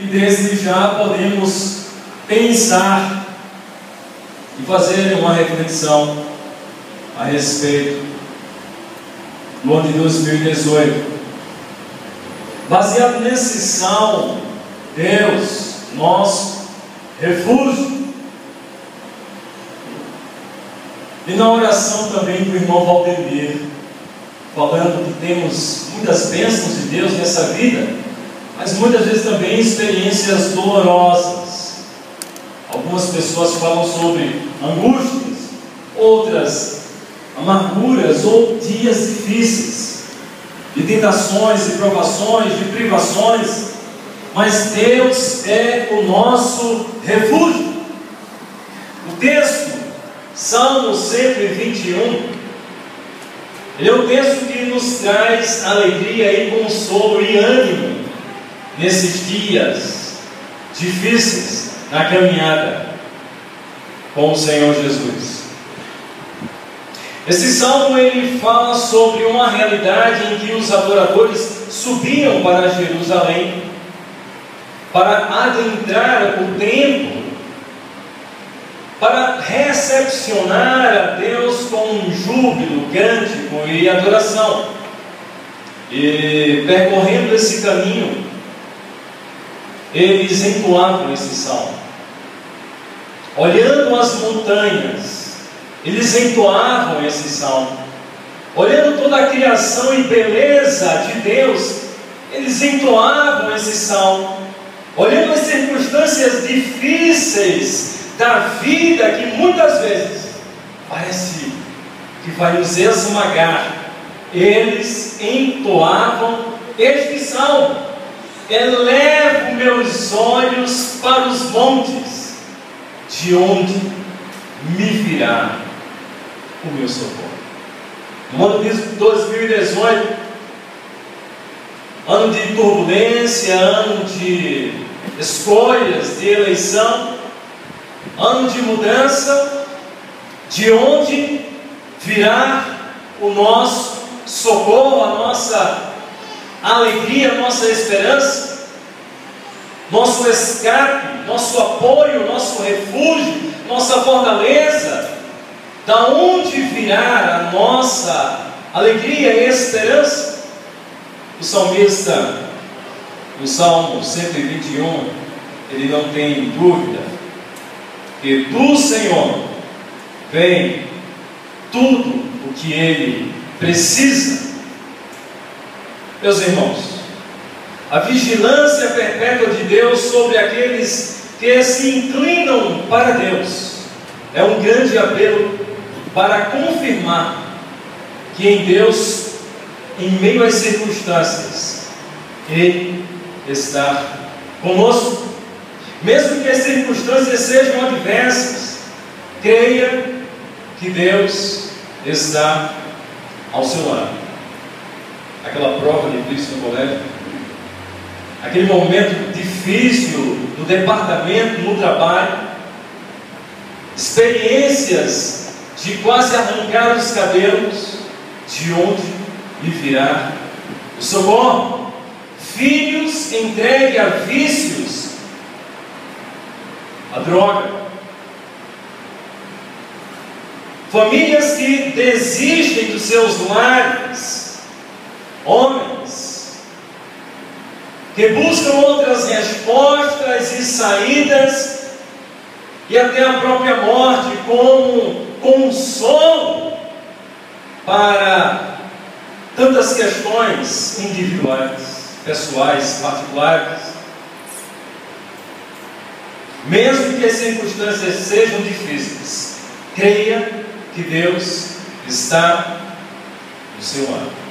e desde já podemos pensar e fazer uma reflexão a respeito do ano de 2018. Baseado nesse salmo, Deus, nosso refúgio. E na oração também do irmão Valdemir, falando que temos muitas bênçãos de Deus nessa vida, mas muitas vezes também experiências dolorosas. Algumas pessoas falam sobre angústias, outras amarguras ou dias difíceis, de tentações, de provações, de privações, mas Deus é o nosso refúgio. O texto, Salmo 121, ele é um texto que nos traz alegria e consolo e ânimo nesses dias difíceis na caminhada com o Senhor Jesus. Esse salmo ele fala sobre uma realidade em que os adoradores subiam para Jerusalém para adentrar o templo, para recepcionar a Deus com um júbilo, cântico e adoração. E percorrendo esse caminho, eles entoavam esse salmo. Olhando as montanhas, eles entoavam esse salmo. Olhando toda a criação e beleza de Deus, eles entoavam esse salmo. Olhando as circunstâncias difíceis da vida que muitas vezes parece que vai nos esmagar, eles entoavam este salmo. Elevo meus olhos para os montes, de onde me virá o meu socorro. No ano de 2018, ano de turbulência, ano de escolhas de eleição, ano de mudança, de onde virá o nosso socorro, a nossa alegria, a nossa esperança, nosso escape, nosso apoio, nosso refúgio, nossa fortaleza, da onde virá a nossa alegria e esperança? O salmista no Salmo 121, ele não tem dúvida que do Senhor vem tudo o que ele precisa. Meus irmãos, a vigilância perpétua de Deus sobre aqueles que se inclinam para Deus é um grande apelo para confirmar que em Deus, em meio às circunstâncias, Ele estar conosco, mesmo que as circunstâncias sejam adversas, creia que Deus está ao seu lado. Aquela prova de Cristo no colégio, aquele momento difícil do departamento, no trabalho, experiências de quase arrancar os cabelos, de onde lhe virá o socorro. Filhos entregue a vícios, a droga, famílias que desistem dos seus lares, homens que buscam outras respostas e saídas e até a própria morte como consolo para tantas questões individuais pessoais, particulares. Mesmo que as circunstâncias sejam difíceis, creia que Deus está do seu lado.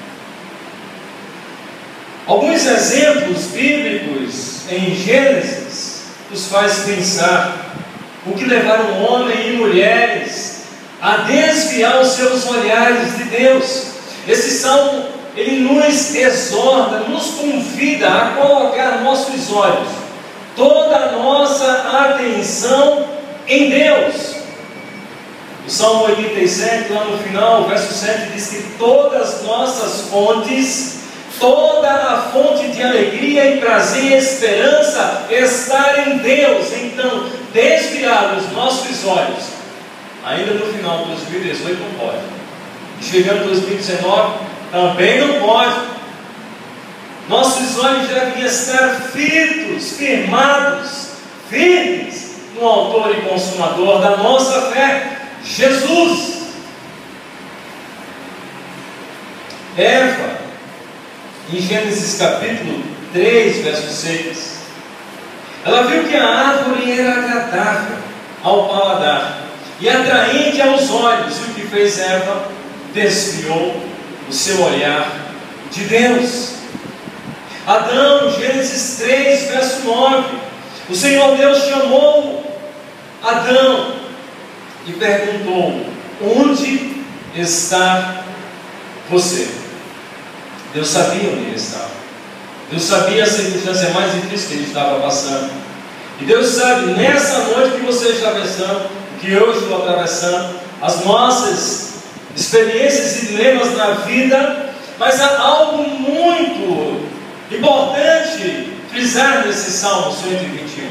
Alguns exemplos bíblicos em Gênesis nos faz pensar o que levaram homens e mulheres a desviar os seus olhares de Deus. Esse salmo ele nos exorta, nos convida a colocar nossos olhos, toda a nossa atenção em Deus. O Salmo 87, lá no final, o verso 7 diz que todas as nossas fontes Toda a fonte de alegria e prazer e esperança está em Deus. Então, desviar os nossos olhos, ainda no final de 2018 não pode. Chegando em 2019, também não pode. Nossos olhos devem estar fitos, firmados, firmes no autor e consumador da nossa fé, Jesus. Eva, em Gênesis capítulo 3, verso 6, ela viu que a árvore era agradável ao paladar e atraente aos olhos, e o que fez Eva? Desviou o seu olhar de Deus. Adão, Gênesis 3, verso 9, o Senhor Deus chamou Adão e perguntou: Onde está você? Deus sabia onde ele estava. Deus sabia a circunstância mais difícil que ele estava passando. E Deus sabe, nessa noite que você está atravessando, que eu estou atravessando, as nossas experiências e dilemas na vida, mas há algo muito importante frisar nesse Salmo 121.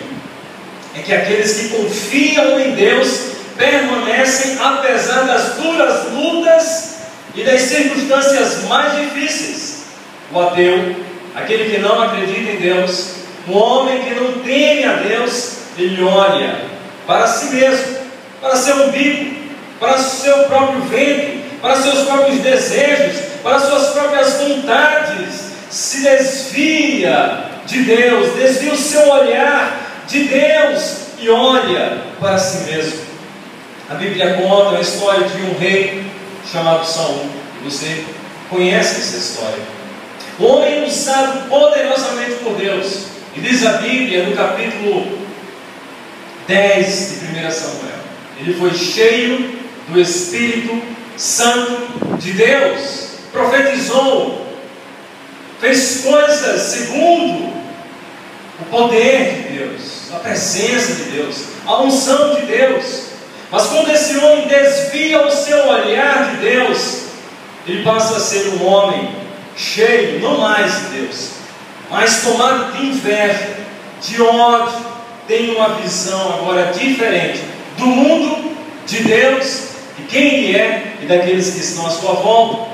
É que aqueles que confiam em Deus permanecem apesar das duras lutas e das circunstâncias mais difíceis o ateu, aquele que não acredita em Deus, o homem que não teme a Deus, ele olha para si mesmo, para seu umbigo, para seu próprio ventre, para seus próprios desejos, para suas próprias vontades, se desvia de Deus, desvia o seu olhar de Deus e olha para si mesmo. A Bíblia conta a história de um rei chamado Saul. Você conhece essa história? homem usado poderosamente por Deus. E diz a Bíblia no capítulo 10 de 1 Samuel: ele foi cheio do Espírito Santo de Deus, profetizou, fez coisas segundo o poder de Deus, a presença de Deus, a unção de Deus. Mas quando esse homem desvia o seu olhar de Deus, ele passa a ser um homem cheio, não mais de Deus, mas tomado de inveja, de ódio, tem uma visão agora diferente do mundo, de Deus, de quem Ele é e daqueles que estão à sua volta.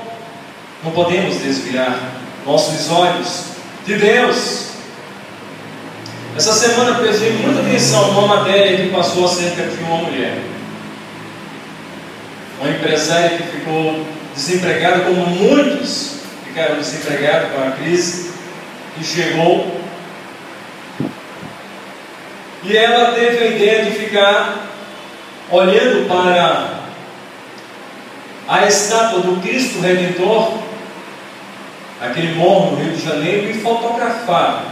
Não podemos desviar nossos olhos de Deus. Essa semana prestei muita atenção numa matéria que passou acerca de uma mulher. Uma empresária que ficou desempregada, como muitos ficaram desempregados com a crise que chegou. E ela teve a ideia de ficar olhando para a estátua do Cristo Redentor, aquele morro no Rio de Janeiro, e fotografar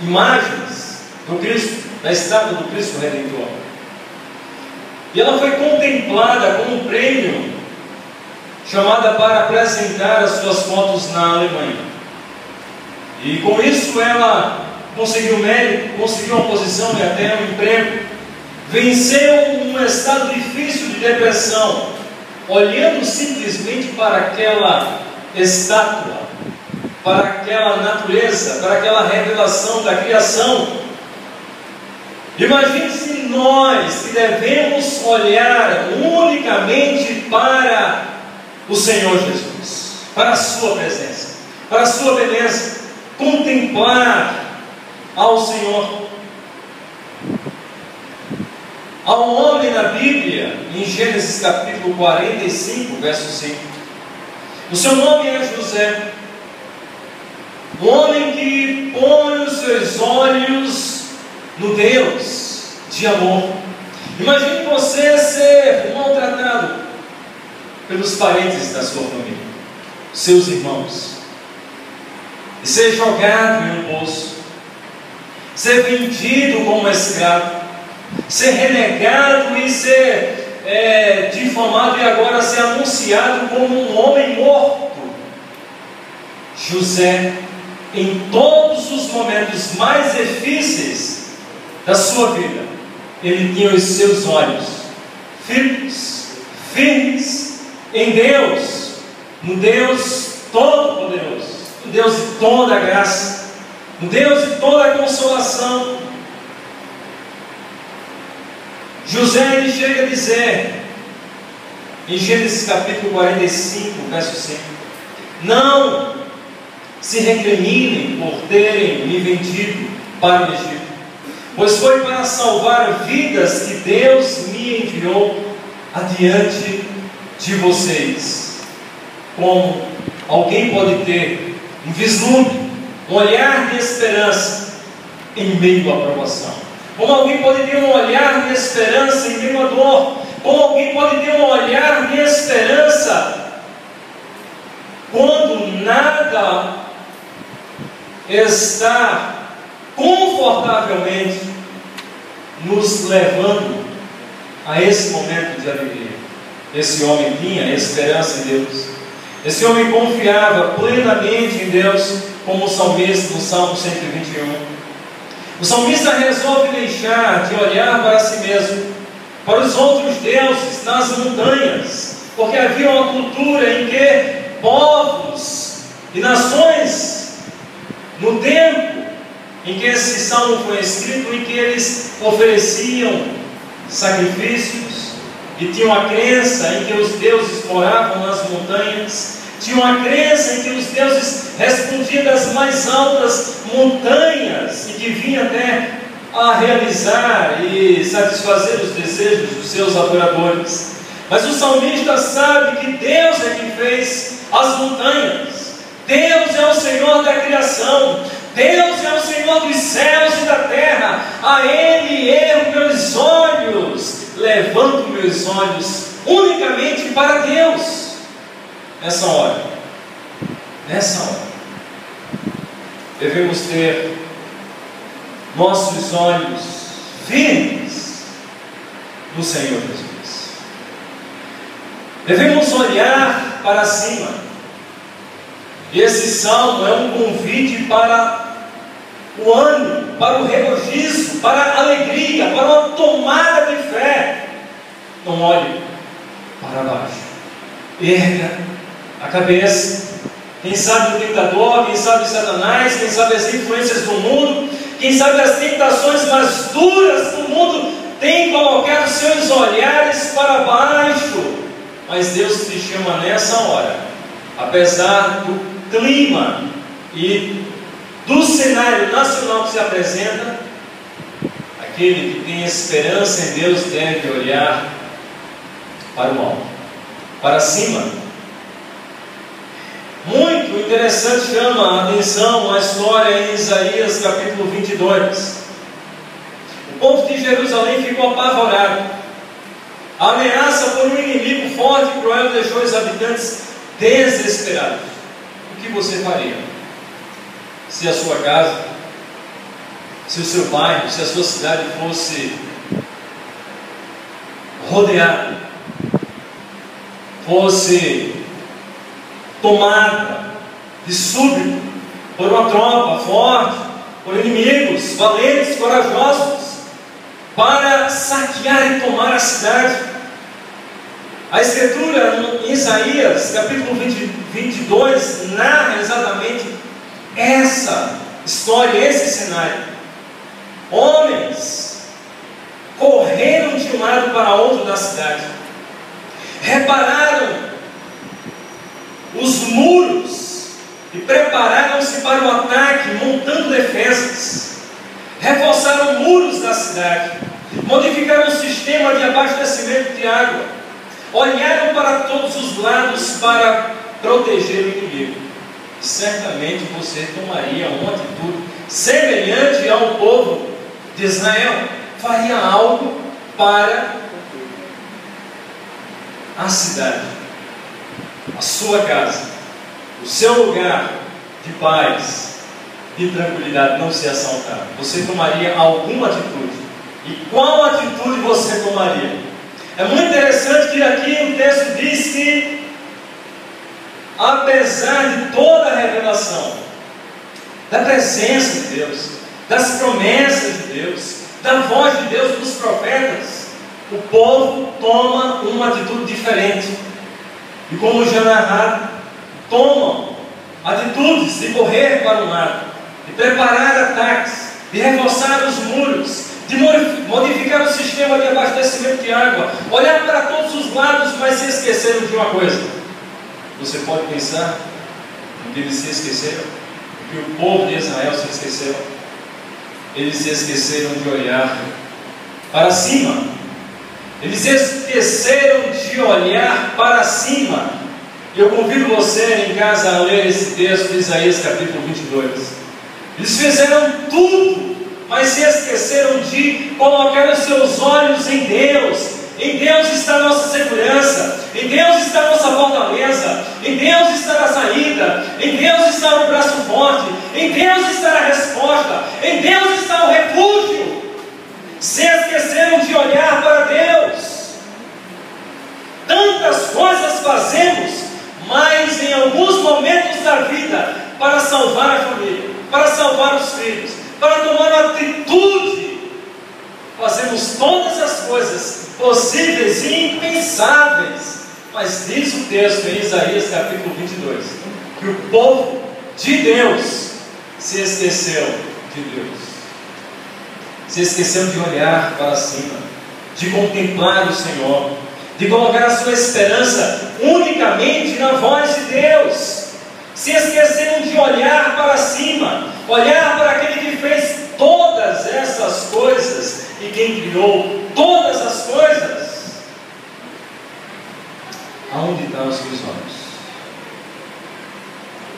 imagens do Cristo, da estátua do Cristo Redentor. E ela foi contemplada como um prêmio chamada para apresentar as suas fotos na Alemanha. E com isso ela conseguiu mérito, conseguiu uma posição e até um emprego, venceu um estado difícil de depressão, olhando simplesmente para aquela estátua, para aquela natureza, para aquela revelação da criação. Imagine se nós que devemos olhar unicamente para o Senhor Jesus, para a Sua presença, para a Sua beleza, contemplar ao Senhor. Há um homem na Bíblia, em Gênesis capítulo 45, verso 5. O seu nome é José. Um homem que põe os seus olhos no Deus de amor. Imagine você ser maltratado pelos parentes da sua família, seus irmãos, e ser jogado em um poço, ser vendido como escravo, ser renegado e ser é, difamado e agora ser anunciado como um homem morto. José, em todos os momentos mais difíceis da sua vida, ele tinha os seus olhos firmes, firmes em Deus, no Deus Todo-Poderoso. um Deus de toda graça, um Deus de toda consolação. José ele chega a dizer, em Gênesis capítulo 45, verso 5: Não se recriminem por terem me vendido para o Egito, pois foi para salvar vidas que Deus me enviou adiante de vocês. Como alguém pode ter um vislumbre, um olhar de esperança em meio à provação? Como alguém pode ter um olhar de esperança em meio à dor? Como alguém pode ter um olhar de esperança quando nada está confortavelmente nos levando a esse momento de alegria? Esse homem tinha esperança em Deus. Esse homem confiava plenamente em Deus, como o salmista no Salmo 121. O salmista resolve deixar de olhar para si mesmo, para os outros deuses nas montanhas, porque havia uma cultura em que povos e nações, no tempo em que esse salmo foi escrito, em que eles ofereciam sacrifícios, e tinham a crença em que os deuses moravam nas montanhas, tinham a crença em que os deuses respondiam das mais altas montanhas e que vinham até a realizar e satisfazer os desejos dos seus adoradores. Mas o salmista sabe que Deus é quem fez as montanhas. Deus é o Senhor da criação. Deus é o Senhor dos céus e da terra. A Ele erro meus olhos levanto meus olhos unicamente para Deus. Nessa hora, nessa hora, devemos ter nossos olhos firmes no Senhor Jesus. Devemos olhar para cima. E esse salmo é um convite para o ânimo, para o regozijo, para a alegria, para uma tomada de fé. Não olhe para baixo. Erga a cabeça. Quem sabe o tentador, quem sabe Satanás, quem sabe as influências do mundo, quem sabe as tentações mais duras do mundo, tem colocado seus olhares para baixo. Mas Deus te chama nessa hora, apesar do clima e do cenário nacional que se apresenta, aquele que tem esperança em Deus deve olhar para o alto, para cima. Muito interessante chama a atenção a história em Isaías capítulo 22. O povo de Jerusalém ficou apavorado. A ameaça por um inimigo forte e cruel deixou os habitantes desesperados. Que você faria? se a sua casa, se o seu bairro, se a sua cidade fosse rodeada, fosse tomada de súbito por uma tropa forte, por inimigos valentes, corajosos, para saquear e tomar a cidade. A Escritura em Isaías, capítulo 20, 22, narra exatamente essa história, esse cenário. Homens correram de um lado para outro da cidade, repararam os muros e prepararam-se para o ataque, montando defesas, reforçaram muros da cidade, modificaram o sistema de abastecimento de água, olharam para todos os lados para proteger o inimigo certamente você tomaria uma atitude semelhante ao povo de Israel, faria algo para a cidade, a sua casa, o seu lugar de paz, de tranquilidade, não ser assaltado. Você tomaria alguma atitude. E qual atitude você tomaria? É muito interessante que aqui o texto diz que apesar de toda a revelação, da presença de Deus, das promessas de Deus, da voz de Deus dos profetas, o povo toma uma atitude diferente. E como já narrado, tomam atitudes de correr para um lado, de preparar ataques, de reforçar os muros, de modificar o sistema de abastecimento de água, olhar para todos os lados, mas se esqueceram de uma coisa. Você pode pensar que eles se esqueceram, que o povo de Israel se esqueceu. Eles se esqueceram de olhar para cima. Eles esqueceram de olhar para cima. Eu convido você em casa a ler esse texto de Isaías capítulo 22. Eles fizeram tudo, mas se esqueceram de colocar os seus olhos em Deus. Em Deus está a nossa segurança, em Deus está a nossa fortaleza, em Deus está a saída, em Deus está o braço forte, em Deus está a resposta, em Deus está o refúgio. Se esqueceram de olhar para Deus. Tantas coisas fazemos, mas em alguns momentos da vida, para salvar a família, para salvar os filhos, para tomar atitude, fazemos todas as coisas possíveis e impensáveis. Mas diz o texto em Isaías capítulo 22 que o povo de Deus se esqueceu de Deus se esqueceu de olhar para cima, de contemplar o Senhor, de colocar a sua esperança unicamente na voz de Deus. Se esqueceram de olhar para cima, olhar para aquele que fez todas essas coisas e quem criou todas as coisas. Aonde estão os seus olhos?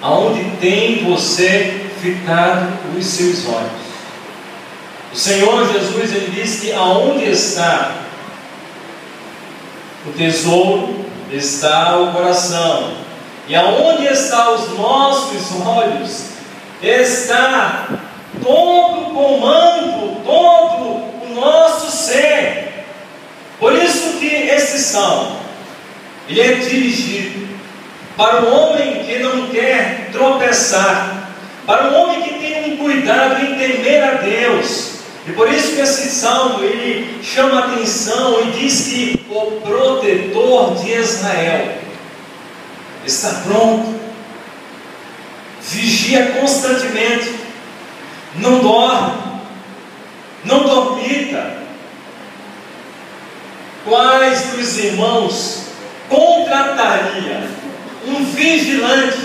Aonde tem você fitado os seus olhos? O Senhor Jesus ele diz que aonde está o tesouro está o coração. E aonde está os nossos olhos? Está todo o comando, todo o nosso ser. Por isso que esse salmo ele é dirigido para o homem que não quer tropeçar, para o homem que tem um cuidado em temer a Deus, e por isso que esse salmo ele chama atenção e diz que o protetor de Israel está pronto, vigia constantemente, não dorme, não dormita. Quais dos irmãos contrataria um vigilante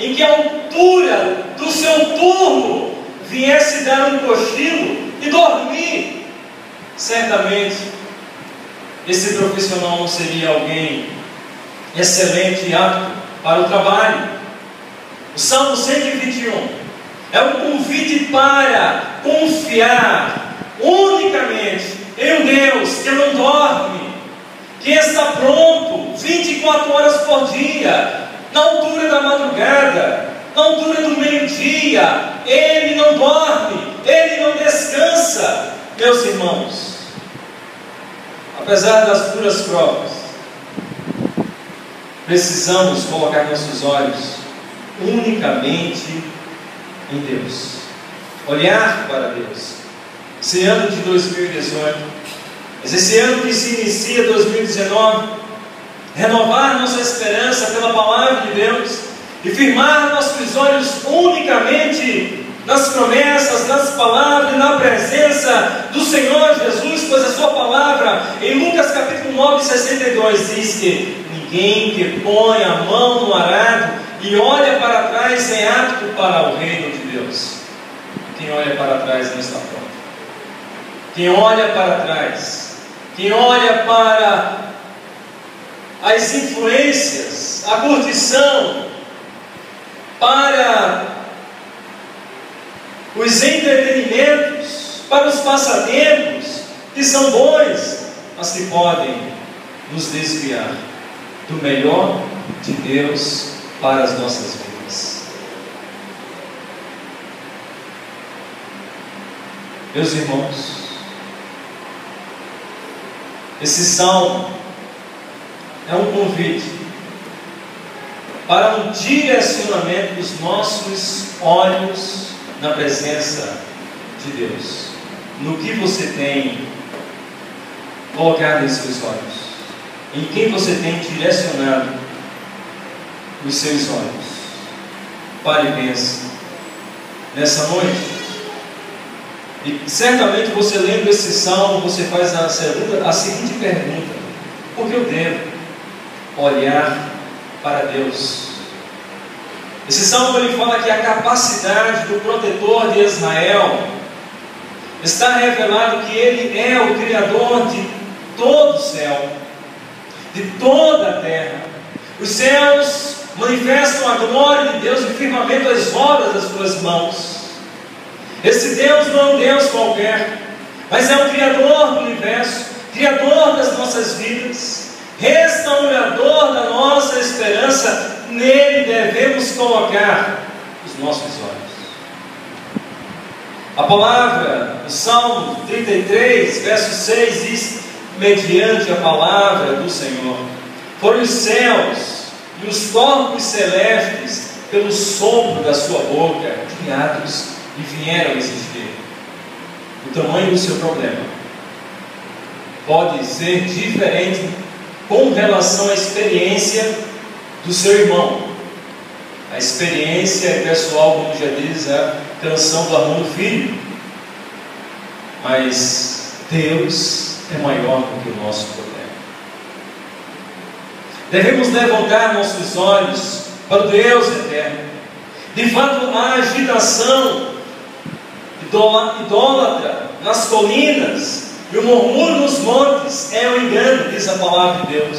em que a altura do seu turno viesse dar um cochilo e dormir, certamente esse profissional não seria alguém excelente apto para o trabalho. O Salmo 121 é um convite para confiar unicamente em um Deus que não dorme, que está pronto 24 horas por dia, na altura da madrugada, na altura do meio-dia, ele não dorme, ele não descansa. Meus irmãos, apesar das duras provas, precisamos colocar nossos olhos unicamente em Deus, olhar para Deus. Esse ano de 2018, mas esse ano que se inicia 2019, renovar nossa esperança pela palavra de Deus e firmar nossos olhos unicamente nas promessas, nas palavras, na presença do Senhor Jesus, pois a sua palavra, em Lucas capítulo 9, 62, diz que ninguém que põe a mão no arado e olha para trás é apto para o reino de Deus. Quem olha para trás não está pronto. Quem olha para trás, quem olha para as influências, a curtição, para os entretenimentos, para os passatempos, que são bons, mas que podem nos desviar do melhor de Deus para as nossas vidas. Meus irmãos, esse salmo é um convite para um direcionamento dos nossos olhos na presença de Deus. No que você tem colocado em seus olhos? Em quem você tem direcionado os seus olhos? Pare e pense nessa noite. E certamente você lendo esse salmo, você faz a, segunda, a seguinte pergunta: Por que eu devo olhar para Deus? Esse salmo ele fala que a capacidade do protetor de Israel está revelado que ele é o Criador de todo o céu, de toda a terra. Os céus manifestam a glória de Deus e firmamento as obras das suas mãos. Esse Deus não é um Deus qualquer, mas é o Criador do universo, Criador das nossas vidas, restaurador da nossa esperança. Nele devemos colocar os nossos olhos. A palavra, o Salmo 33, verso 6 diz: mediante a palavra do Senhor, foram os céus e os corpos celestes pelo sopro da sua boca criados e vieram existir. O tamanho do seu problema pode ser diferente com relação à experiência do seu irmão. A experiência é pessoal, como já diz a canção do Armando Filho. Mas Deus é maior do que o nosso problema. Devemos levantar nossos olhos para o Deus eterno. De fato, a agitação idólatra nas colinas e o murmúrio nos montes é o engano, diz a palavra de Deus.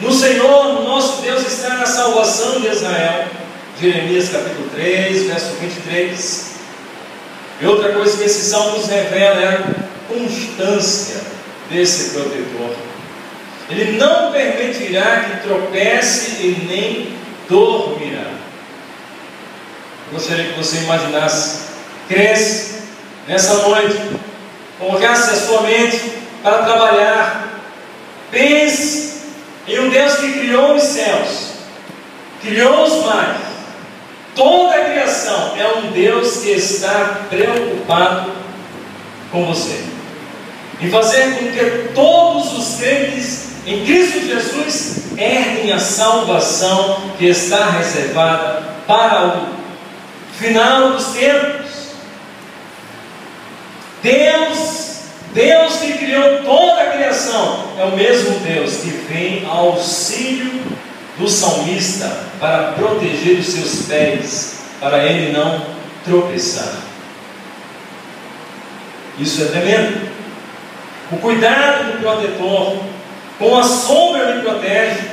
No Senhor, no nosso Deus, está a salvação de Israel. Jeremias capítulo 3, verso 23. E outra coisa que esse salmo nos revela é a constância desse protetor. Ele não permitirá que tropece e nem dormirá. Gostaria que você imaginasse, cresce nessa noite, colocasse a sua mente para trabalhar. Pense em um Deus que criou os céus, criou os mares, toda a criação é um Deus que está preocupado com você. Em fazer com que todos os crentes em Cristo Jesus herdem a salvação que está reservada para o final dos tempos. Deus, Deus que criou toda a criação, é o mesmo Deus que vem ao auxílio do salmista para proteger os seus pés, para ele não tropeçar. Isso é tremendo. O cuidado do protetor, com a sombra me protege.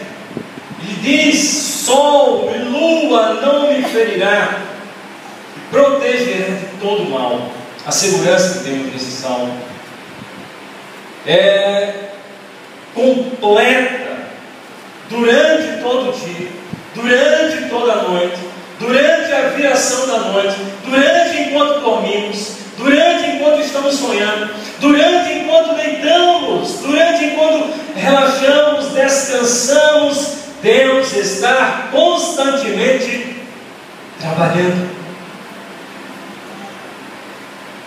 Ele diz: Sol e lua não me ferirá, protegerá de todo mal a segurança que temos nesse salmo é completa durante todo o dia, durante toda a noite, durante a viração da noite, durante enquanto dormimos, durante enquanto estamos sonhando, durante enquanto deitamos, durante enquanto relaxamos, descansamos, Deus está constantemente trabalhando.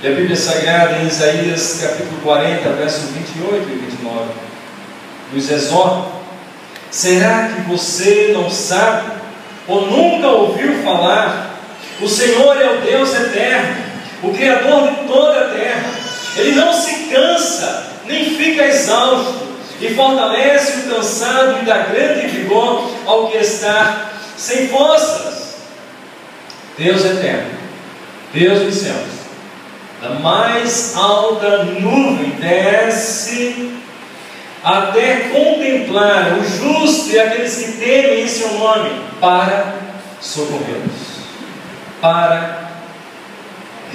E a Bíblia Sagrada, em Isaías capítulo 40, versos 28 e 29, nos exorta: será que você não sabe ou nunca ouviu falar? O Senhor é o Deus eterno, o Criador de toda a terra. Ele não se cansa, nem fica exausto, e fortalece o cansado e dá grande vigor ao que está sem forças. Deus eterno, Deus dos céus da mais alta nuvem desce até contemplar o justo e aqueles que temem em seu nome para socorrê-los, para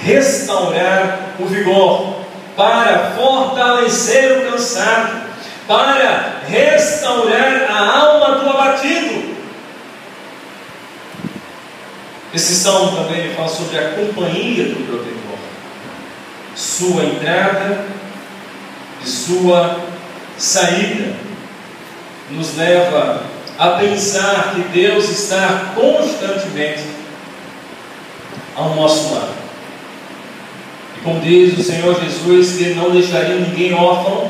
restaurar o vigor, para fortalecer o cansado, para restaurar a alma do abatido. Esse salmo também fala sobre a companhia do protetor sua entrada e sua saída, nos leva a pensar que Deus está constantemente ao nosso lado. Como diz o Senhor Jesus, que não deixaria ninguém órfão,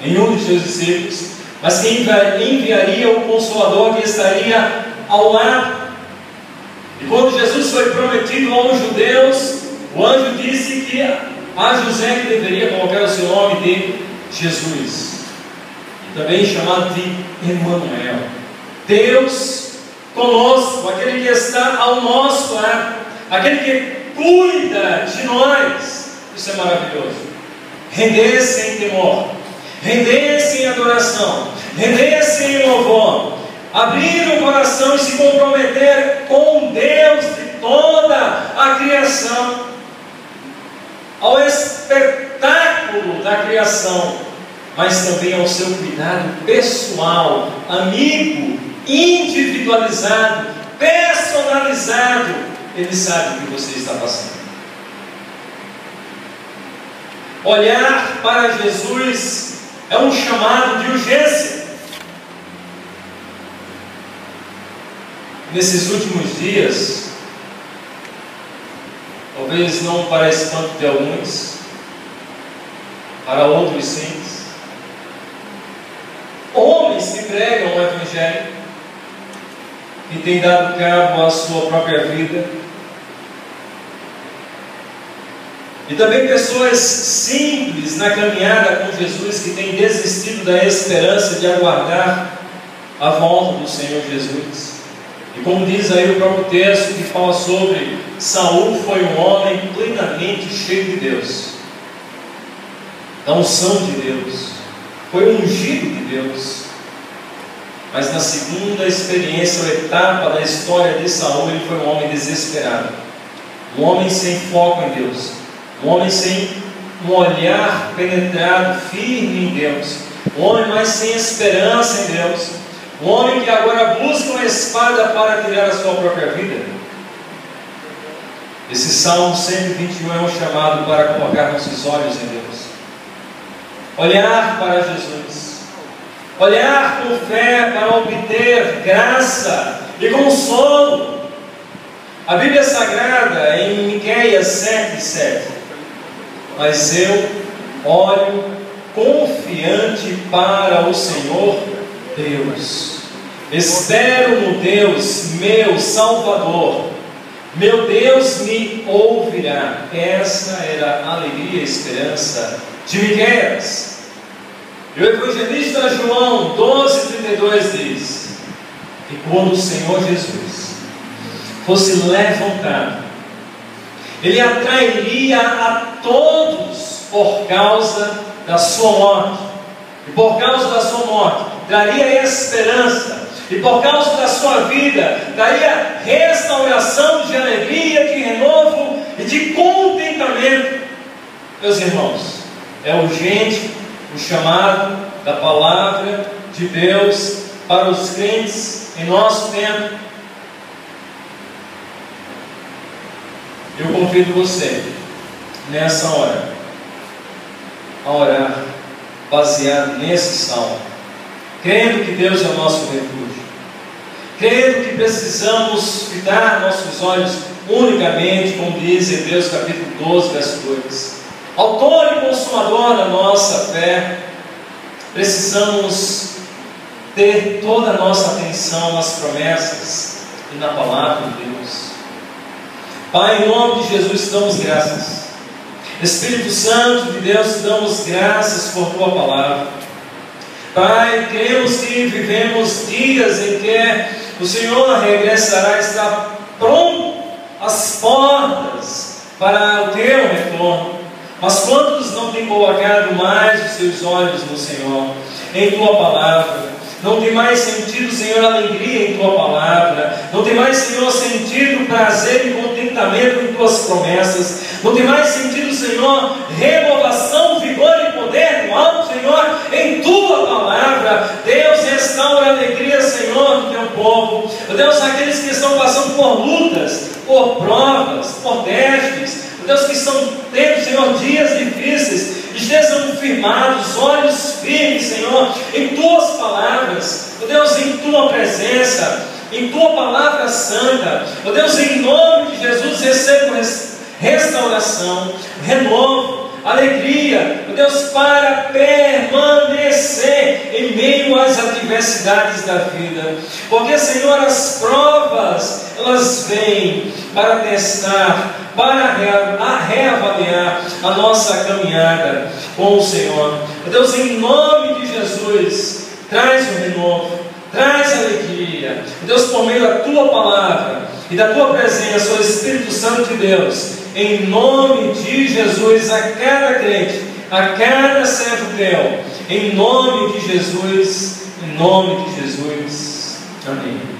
nenhum de seus discípulos, mas que enviaria o Consolador que estaria ao lado. E quando Jesus foi prometido aos judeus, o anjo disse que a José que deveria colocar o seu nome de Jesus, e também chamado de Emmanuel, Deus conosco, aquele que está ao nosso lado, aquele que cuida de nós. Isso é maravilhoso. Render-se em temor, render-se em adoração, render-se em louvor, abrir o coração e se comprometer com Deus de toda a criação, ao espetáculo da criação, mas também ao seu cuidado pessoal, amigo, individualizado, personalizado. Ele sabe o que você está passando. Olhar para Jesus é um chamado de urgência. Nesses últimos dias, talvez não pareça tanto de alguns, para outros sim. Homens que pregam o Evangelho, que têm dado cabo à sua própria vida, E também pessoas simples na caminhada com Jesus que têm desistido da esperança de aguardar a volta do Senhor Jesus. E como diz aí o próprio texto que fala sobre Saul foi um homem plenamente cheio de Deus, da unção de Deus, foi ungido de Deus. Mas na segunda experiência ou etapa da história de Saul, ele foi um homem desesperado, um homem sem foco em Deus, um homem sem um olhar penetrado, firme em Deus, um homem mais sem esperança em Deus, um homem que agora busca uma espada para tirar a sua própria vida. Esse Salmo 121 é um chamado para colocar nossos olhos em Deus, olhar para Jesus, olhar com fé para obter graça e consolo. A Bíblia Sagrada, em Miqueias 7, 7, mas eu olho confiante para o Senhor Deus. Espero no Deus, meu Salvador. Meu Deus me ouvirá. Essa era a alegria e a esperança de Miguel. E o evangelista João 12,32 diz: que quando o Senhor Jesus fosse levantado, ele atrairia a todos por causa da sua morte. E por causa da sua morte, traria esperança. E por causa da sua vida, daria restauração de alegria, de renovo e de contentamento. Meus irmãos, é urgente o chamado da palavra de Deus para os crentes em nosso tempo Eu convido você, nessa hora, a orar, baseado nesse salmo, crendo que Deus é o nosso refúgio, crendo que precisamos fitar nossos olhos unicamente, como diz Hebreus capítulo 12, verso 2. Autor e consumador da nossa fé, precisamos ter toda a nossa atenção nas promessas e na palavra de Deus. Pai, em nome de Jesus, damos graças. Espírito Santo de Deus, damos graças por tua palavra. Pai, cremos que vivemos dias em que o Senhor regressará, está pronto às portas para o teu retorno. Mas quantos não têm colocado mais os seus olhos no Senhor, em tua palavra? Não tem mais sentido, Senhor, alegria em tua palavra. Não tem mais, Senhor, sentido, prazer e contentamento em tuas promessas. Não tem mais sentido, Senhor, renovação, vigor e poder no alto, Senhor, em tua palavra. Deus, restaura a alegria, Senhor, do teu povo. Deus, aqueles que estão passando por lutas, por provas, por testes. Deus, que estão tendo, Senhor, dias difíceis estejam firmados, Senhor, em tuas palavras, oh Deus, em tua presença, em tua palavra santa, oh Deus, em nome de Jesus, receba restauração, renovo, alegria, oh Deus, para permanecer em meio às adversidades da vida, porque, Senhor, as provas elas vêm para testar, para reavaliar a nossa caminhada com o Senhor. Deus, em nome de Jesus, traz o renovo, traz alegria. Deus, por meio da tua palavra e da tua presença, o Espírito Santo de Deus, em nome de Jesus, a cada crente, a cada servo teu, em nome de Jesus, em nome de Jesus. Amém.